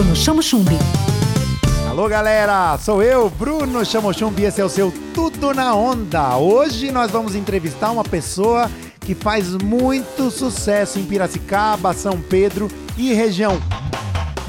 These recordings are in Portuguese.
Bruno Chamo Chumbi. Alô galera, sou eu, Bruno Chamo Chumbi, esse é o seu Tudo na Onda. Hoje nós vamos entrevistar uma pessoa que faz muito sucesso em Piracicaba, São Pedro e região.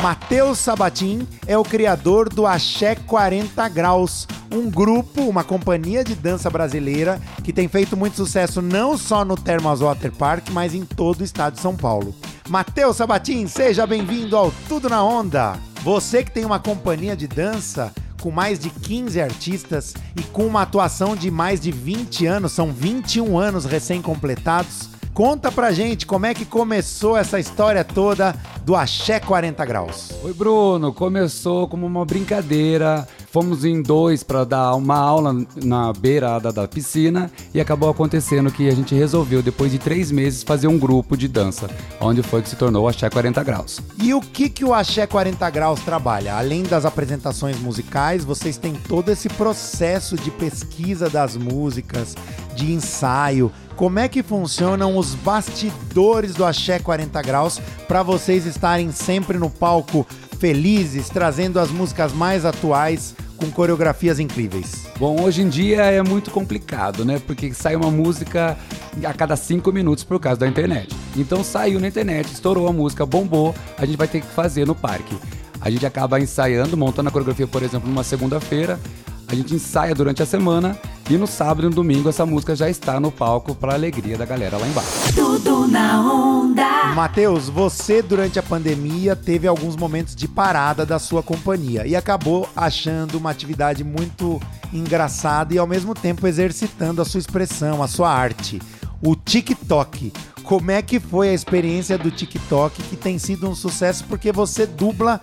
Matheus Sabatim é o criador do Axé 40 Graus, um grupo, uma companhia de dança brasileira que tem feito muito sucesso não só no Termas Water Park, mas em todo o estado de São Paulo. Matheus Sabatim, seja bem-vindo ao Tudo na Onda. Você que tem uma companhia de dança com mais de 15 artistas e com uma atuação de mais de 20 anos, são 21 anos recém-completados. Conta pra gente como é que começou essa história toda do Axé 40 Graus. Oi, Bruno. Começou como uma brincadeira. Fomos em dois para dar uma aula na beirada da piscina e acabou acontecendo que a gente resolveu, depois de três meses, fazer um grupo de dança, onde foi que se tornou o Axé 40 Graus. E o que, que o Axé 40 Graus trabalha? Além das apresentações musicais, vocês têm todo esse processo de pesquisa das músicas, de ensaio. Como é que funcionam os bastidores do Axé 40 Graus para vocês estarem sempre no palco felizes, trazendo as músicas mais atuais com coreografias incríveis? Bom, hoje em dia é muito complicado, né? Porque sai uma música a cada cinco minutos por causa da internet. Então saiu na internet, estourou a música, bombou, a gente vai ter que fazer no parque. A gente acaba ensaiando, montando a coreografia, por exemplo, numa segunda-feira. A gente ensaia durante a semana e no sábado e no domingo essa música já está no palco para alegria da galera lá embaixo. Tudo na onda. Matheus, você durante a pandemia teve alguns momentos de parada da sua companhia e acabou achando uma atividade muito engraçada e ao mesmo tempo exercitando a sua expressão, a sua arte. O TikTok. Como é que foi a experiência do TikTok que tem sido um sucesso porque você dubla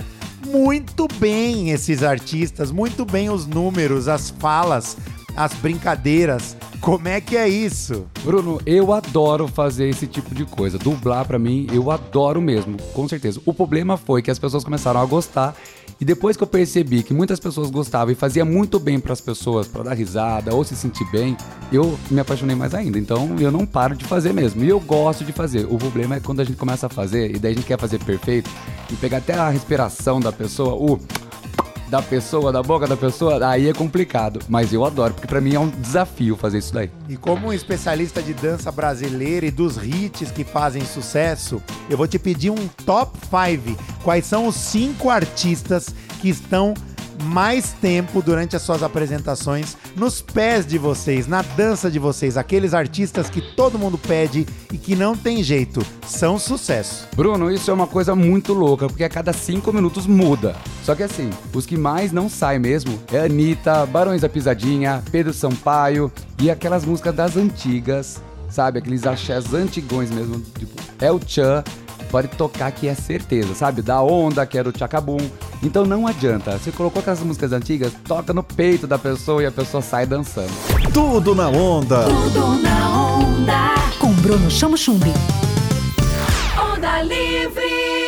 muito bem esses artistas, muito bem os números, as falas, as brincadeiras. Como é que é isso? Bruno, eu adoro fazer esse tipo de coisa. Dublar para mim, eu adoro mesmo, com certeza. O problema foi que as pessoas começaram a gostar e depois que eu percebi que muitas pessoas gostavam e fazia muito bem para as pessoas, para dar risada ou se sentir bem, eu me apaixonei mais ainda. Então eu não paro de fazer mesmo. E eu gosto de fazer. O problema é quando a gente começa a fazer e daí a gente quer fazer perfeito e pegar até a respiração da pessoa, o da pessoa, da boca da pessoa, aí é complicado. Mas eu adoro, porque para mim é um desafio fazer isso daí. E como um especialista de dança brasileira e dos hits que fazem sucesso, eu vou te pedir um top 5. Quais são os cinco artistas que estão mais tempo durante as suas apresentações nos pés de vocês, na dança de vocês, aqueles artistas que todo mundo pede e que não tem jeito, são sucesso. Bruno, isso é uma coisa muito louca, porque a cada cinco minutos muda. Só que assim, os que mais não saem mesmo é Anitta, Barões da Pisadinha, Pedro Sampaio e aquelas músicas das antigas, sabe? Aqueles axés antigões mesmo, tipo El Chan, pode tocar que é certeza, sabe? Da onda, que era o Chacabum. Então não adianta, você colocou aquelas músicas antigas, toca no peito da pessoa e a pessoa sai dançando. Tudo na onda. Tudo na onda. Com Bruno Chamo Chumbi. Onda livre.